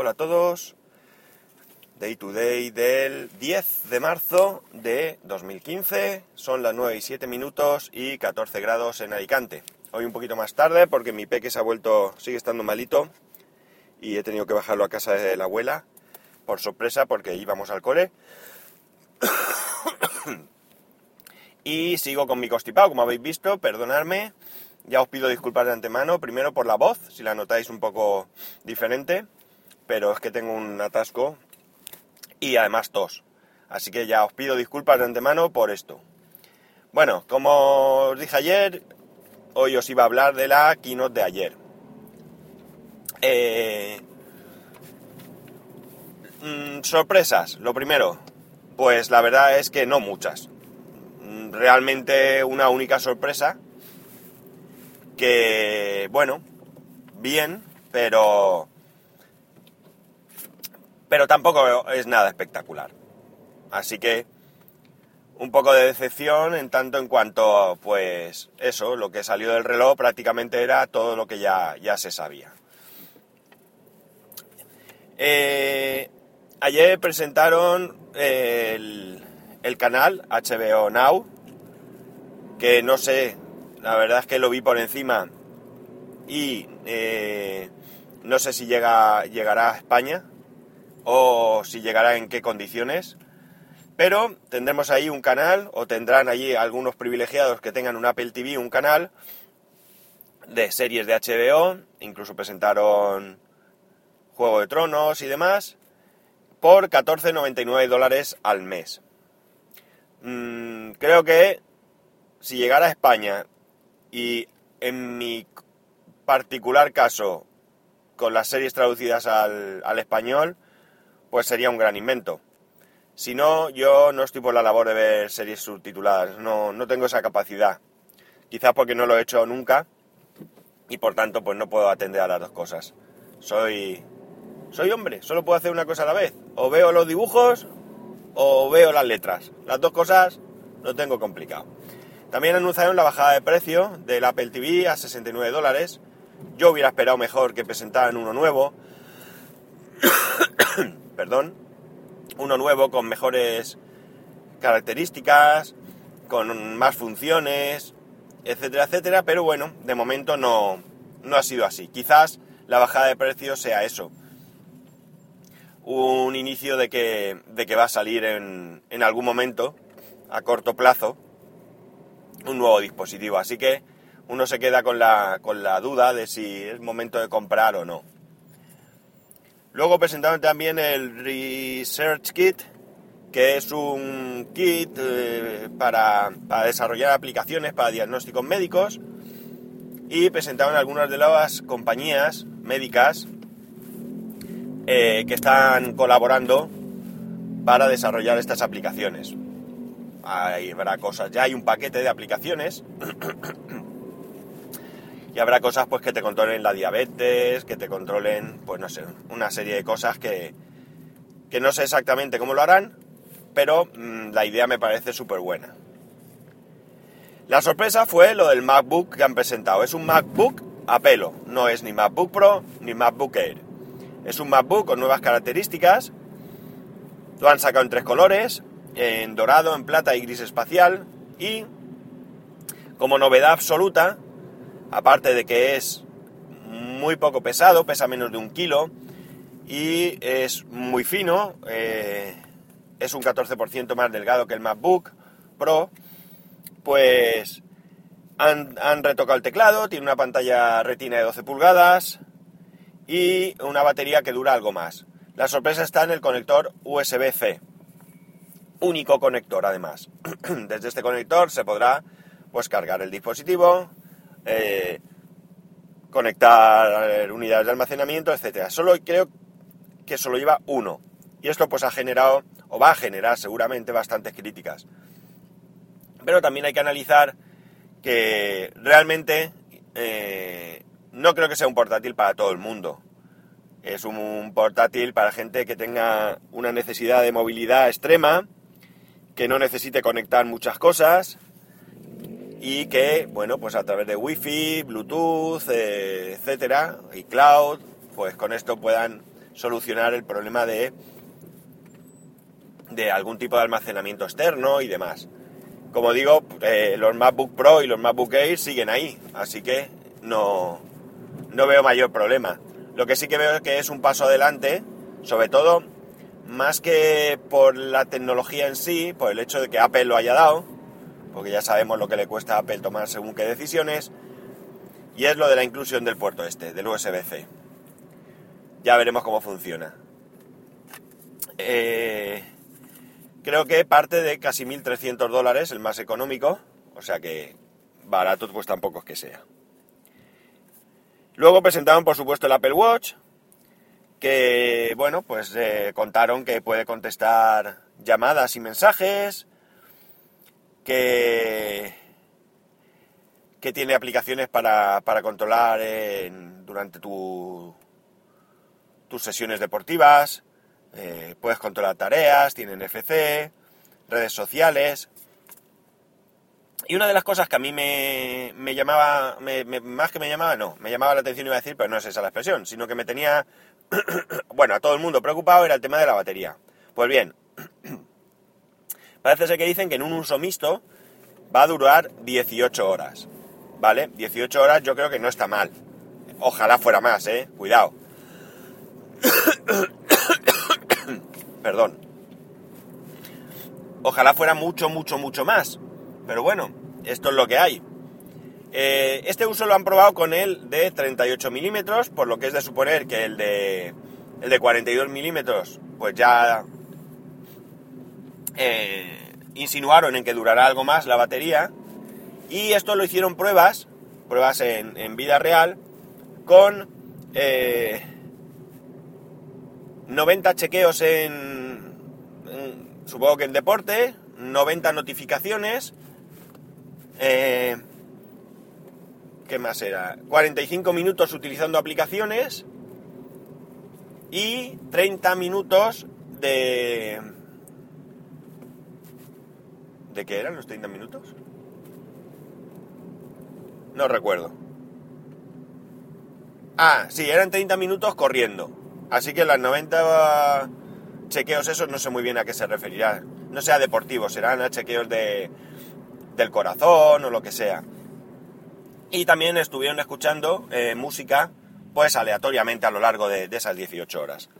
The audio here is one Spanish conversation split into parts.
Hola a todos. Day to day del 10 de marzo de 2015. Son las 9 y 7 minutos y 14 grados en Alicante. Hoy un poquito más tarde porque mi peque se ha vuelto, sigue estando malito y he tenido que bajarlo a casa de la abuela por sorpresa porque íbamos al cole. y sigo con mi constipado, como habéis visto, perdonadme. Ya os pido disculpas de antemano, primero por la voz, si la notáis un poco diferente, pero es que tengo un atasco y además tos. Así que ya os pido disculpas de antemano por esto. Bueno, como os dije ayer, hoy os iba a hablar de la keynote de ayer. Eh, mm, sorpresas, lo primero. Pues la verdad es que no muchas. Mm, realmente una única sorpresa. Que, bueno, bien, pero pero tampoco es nada espectacular. Así que un poco de decepción en tanto en cuanto, pues eso, lo que salió del reloj prácticamente era todo lo que ya, ya se sabía. Eh, ayer presentaron el, el, canal HBO Now, que no sé, la verdad es que lo vi por encima y eh, no sé si llega, llegará a España, o si llegará en qué condiciones. Pero tendremos ahí un canal, o tendrán allí algunos privilegiados que tengan un Apple TV, un canal de series de HBO, incluso presentaron Juego de Tronos y demás, por 14,99 dólares al mes. Mm, creo que si llegara a España y en mi particular caso con las series traducidas al, al español, pues sería un gran invento. Si no, yo no estoy por la labor de ver series subtituladas, no, no tengo esa capacidad. Quizás porque no lo he hecho nunca y por tanto pues no puedo atender a las dos cosas. Soy, soy hombre, solo puedo hacer una cosa a la vez. O veo los dibujos o veo las letras. Las dos cosas lo tengo complicado. También anunciaron la bajada de precio del Apple TV a 69 dólares. Yo hubiera esperado mejor que presentaran uno nuevo perdón, uno nuevo con mejores características, con más funciones, etcétera, etcétera, pero bueno, de momento no, no ha sido así. Quizás la bajada de precios sea eso, un inicio de que, de que va a salir en, en algún momento, a corto plazo, un nuevo dispositivo. Así que uno se queda con la, con la duda de si es momento de comprar o no. Luego presentaron también el Research Kit, que es un kit eh, para, desarrollar aplicaciones para diagnósticos médicos. Y presentaron algunas de las compañías médicas eh, que están colaborando para desarrollar estas aplicaciones. Ahí habrá cosas, ya hay un paquete de aplicaciones y habrá cosas pues que te controlen la diabetes, que te controlen, pues no sé, una serie de cosas que, que no sé exactamente cómo lo harán, pero mmm, la idea me parece súper buena. La sorpresa fue lo del MacBook que han presentado. Es un MacBook a pelo, no es ni MacBook Pro ni MacBook Air. Es un MacBook con nuevas características. Lo han sacado en tres colores, en dorado, en plata y gris espacial. Y como novedad absoluta, aparte de que es muy poco pesado, pesa menos de un kilo y es muy fino, eh, es un 14% más delgado que el MacBook Pro, pues han, han, retocado el teclado, tiene una pantalla retina de 12 pulgadas y una batería que dura algo más. La sorpresa está en el conector USB-C, único conector además. Desde este conector se podrá pues cargar el dispositivo, eh, conectar unidades de almacenamiento, etcétera. Solo creo que solo lleva uno. Y esto pues ha generado, o va a generar seguramente bastantes críticas. Pero también hay que analizar que realmente eh, no creo que sea un portátil para todo el mundo. Es un portátil para gente que tenga una necesidad de movilidad extrema, que no necesite conectar muchas cosas y que, bueno, pues a través de Wi-Fi, Bluetooth, eh, etcétera, y cloud, pues con esto puedan solucionar el problema de, de algún tipo de almacenamiento externo y demás. Como digo, eh, los MacBook Pro y los MacBook Air siguen ahí, así que no, no veo mayor problema. Lo que sí que veo es que es un paso adelante, sobre todo más que por la tecnología en sí, por el hecho de que Apple lo haya dado, porque ya sabemos lo que le cuesta a Apple tomar según qué decisiones, y es lo de la inclusión del puerto este, del USB-C. Ya veremos cómo funciona. Eh, creo que parte de casi 1.300 dólares, el más económico, o sea que barato pues tampoco es que sea. Luego presentaron por supuesto el Apple Watch, que bueno, pues eh, contaron que puede contestar llamadas y mensajes, que, tiene aplicaciones para, controlar durante tu, tus sesiones deportivas, eh, puedes controlar tareas, tiene NFC, redes sociales. Y una de las cosas que a mí me, me llamaba, más que me llamaba, no, me llamaba la atención iba a decir, pero no es esa la expresión, sino que me tenía, bueno, a todo el mundo preocupado era el tema de la batería. Pues bien, parece ser que dicen que en un uso mixto va a durar 18 horas, ¿vale? 18 horas yo creo que no está mal. Ojalá fuera más, ¿eh? Cuidado. Perdón. Ojalá fuera mucho, mucho, mucho más. Pero bueno, esto es lo que hay. Eh, este uso lo han probado con el de 38 milímetros, por lo que es de suponer que el de, el de 42 milímetros, pues ya eh, insinuaron en que durará algo más la batería. Y esto lo hicieron pruebas, pruebas en, vida real, con eh, 90 chequeos en, supongo que en deporte, 90 notificaciones, eh, ¿qué más era? 45 minutos utilizando aplicaciones y 30 minutos de... ¿De qué eran los 30 minutos? No recuerdo. Ah, sí, eran 30 minutos corriendo. Así que las 90 chequeos esos no sé muy bien a qué se referirá. No sea deportivos, serán a chequeos de, del corazón o lo que sea. Y también estuvieron escuchando eh, música pues aleatoriamente a lo largo de, esas 18 horas.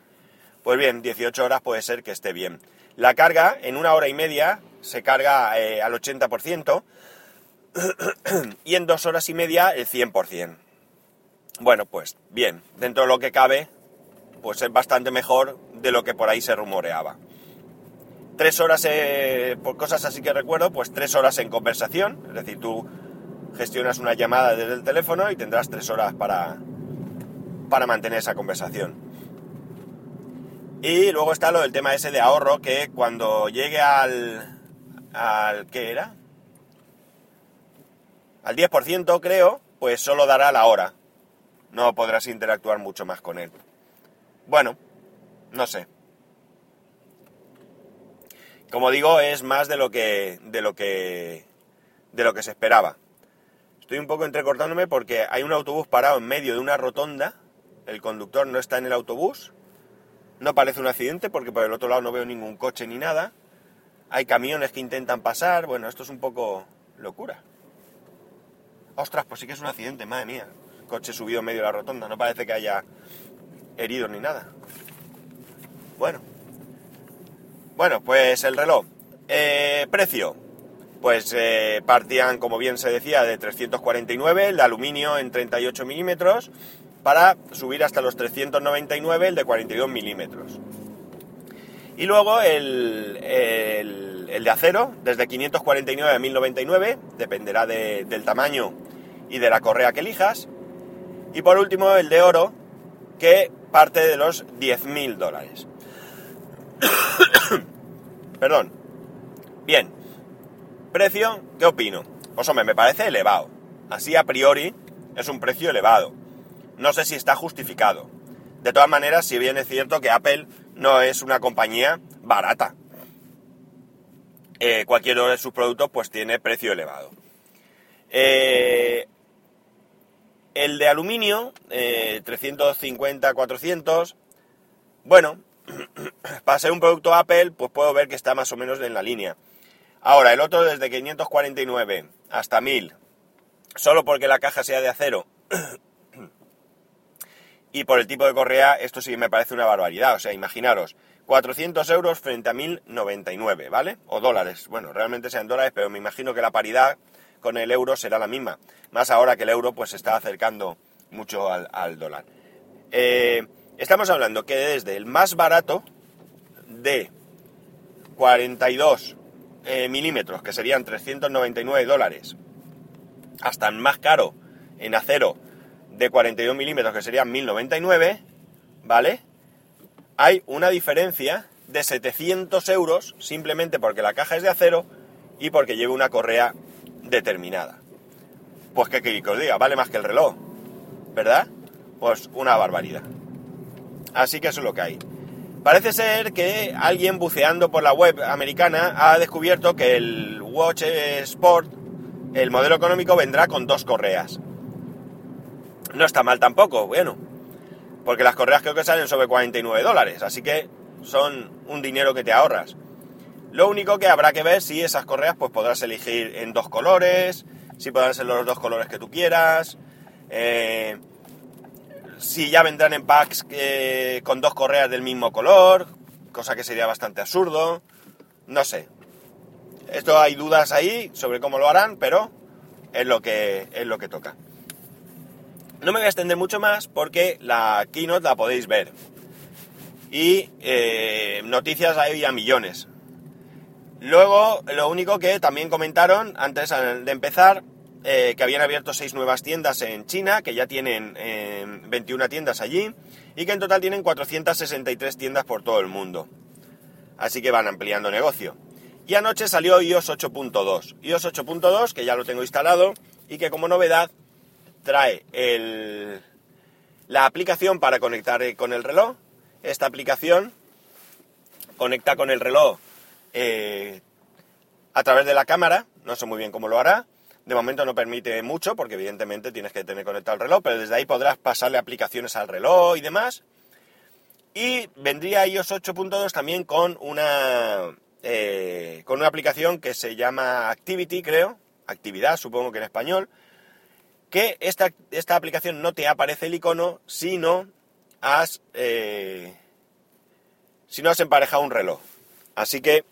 Pues bien, 18 horas puede ser que esté bien. La carga en una hora y media se carga eh, al 80% y en dos horas y media el 100%. Bueno, pues bien, dentro de lo que cabe, pues es bastante mejor de lo que por ahí se rumoreaba. Tres horas, eh, por cosas así que recuerdo, pues tres horas en conversación, es decir, tú gestionas una llamada desde el teléfono y tendrás tres horas para, para mantener esa conversación. Y luego está lo del tema ese de ahorro, que cuando llegue al... al ¿Qué era? Al 10% creo, pues solo dará la hora. No podrás interactuar mucho más con él. Bueno, no sé. Como digo, es más de lo que de lo que de lo que se esperaba. Estoy un poco entrecortándome porque hay un autobús parado en medio de una rotonda. El conductor no está en el autobús. No parece un accidente porque por el otro lado no veo ningún coche ni nada. Hay camiones que intentan pasar. Bueno, esto es un poco locura. Ostras, pues sí que es un accidente, madre mía. Coche subido medio de la rotonda. No parece que haya heridos ni nada. Bueno. Bueno, pues el reloj. Eh, precio. Pues eh, partían, como bien se decía, de 349, el de aluminio en 38 milímetros, para subir hasta los 399, el de 42 milímetros. Y luego el, el, de acero, desde 549 a 1099, dependerá del tamaño y de la correa que elijas. Y por último el de oro, que parte de los 10.000 dólares. Perdón. Bien. Precio, ¿qué opino? Pues hombre, me parece elevado. Así a priori es un precio elevado. No sé si está justificado. De todas maneras, si bien es cierto que Apple no es una compañía barata. Eh, cualquiera de sus productos pues tiene precio elevado. Eh, el de aluminio, 350-400, Bueno, para ser un producto Apple, pues puedo ver que está más o menos en la línea. Ahora, el otro desde 549 hasta 1000, solo porque la caja sea de acero y por el tipo de correa, esto sí me parece una barbaridad. O sea, imaginaros, 400 euros frente a 1099, ¿vale? O dólares. Bueno, realmente sean dólares, pero me imagino que la paridad con el euro será la misma. Más ahora que el euro pues se está acercando mucho al, dólar. Eh, estamos hablando que desde el más barato de 42 eh, milímetros, que serían 399 dólares, hasta el más caro en acero de 42 milímetros, que serían 1099, ¿vale? Hay una diferencia de 700 euros simplemente porque la caja es de acero y porque lleva una correa determinada. Pues que, que os diga, vale más que el reloj, ¿verdad? Pues una barbaridad. Así que eso es lo que hay. Parece ser que alguien buceando por la web americana ha descubierto que el Watch Sport, el modelo económico, vendrá con dos correas. No está mal tampoco, bueno, porque las correas creo que salen sobre 49 dólares, así que son un dinero que te ahorras. Lo único que habrá que ver si esas correas pues podrás elegir en dos colores, si podrán ser los dos colores que tú quieras, eh, si ya vendrán en packs eh, con dos correas del mismo color, cosa que sería bastante absurdo, no sé. Esto hay dudas ahí sobre cómo lo harán, pero es lo que, es lo que toca. No me voy a extender mucho más porque la keynote la podéis ver. Y eh, noticias hay a millones. Luego, lo único que también comentaron antes de empezar, eh, que habían abierto seis nuevas tiendas en China, que ya tienen 21 eh, tiendas allí, y que en total tienen 463 tiendas por todo el mundo. Así que van ampliando negocio. Y anoche salió iOS 8.2. iOS 8.2, que ya lo tengo instalado, y que como novedad trae la aplicación para conectar eh, con el reloj. Esta aplicación conecta con el reloj eh, a través de la cámara, no sé muy bien cómo lo hará. De momento no permite mucho porque evidentemente tienes que tener conectado el reloj, pero desde ahí podrás pasarle aplicaciones al reloj y demás. Y vendría iOS 8.2 también con una, eh, con una aplicación que se llama Activity, creo, actividad, supongo que en español, que esta, esta aplicación no te aparece el icono si no has, eh, si no has emparejado un reloj. Así que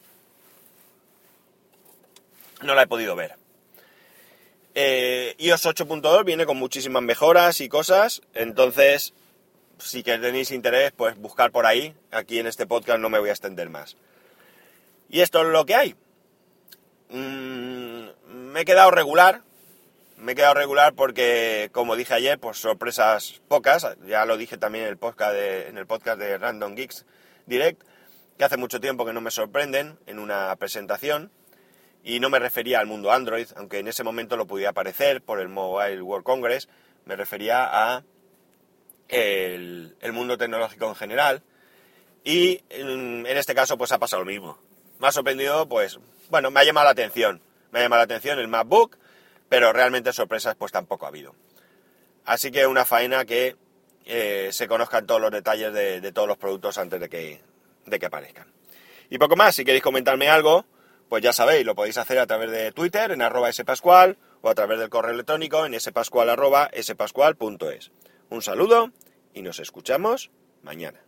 no la he podido ver. Eh, iOS 8.2 viene con muchísimas mejoras y cosas, entonces si tenéis interés, pues buscar por ahí. Aquí en este podcast no me voy a extender más. Y esto es lo que hay. Mm, me he quedado regular. Me he quedado regular porque, como dije ayer, pues sorpresas pocas. Ya lo dije también en el podcast de, en el podcast de Random Geeks Direct, que hace mucho tiempo que no me sorprenden en una presentación y no me refería al mundo Android, aunque en ese momento lo pudiera aparecer por el Mobile World Congress, me refería a el, mundo tecnológico en general y en, este caso pues ha pasado lo mismo. Me ha sorprendido, pues, bueno, me ha llamado la atención, me ha llamado la atención el MacBook, pero realmente sorpresas pues tampoco ha habido. Así que una faena que eh, se conozcan todos los detalles de, todos los productos antes de que, de que aparezcan. Y poco más, si queréis comentarme algo, pues ya sabéis, lo podéis hacer a través de Twitter en arroba spascual o a través del correo electrónico en spascual arroba spascual.es. Un saludo y nos escuchamos mañana.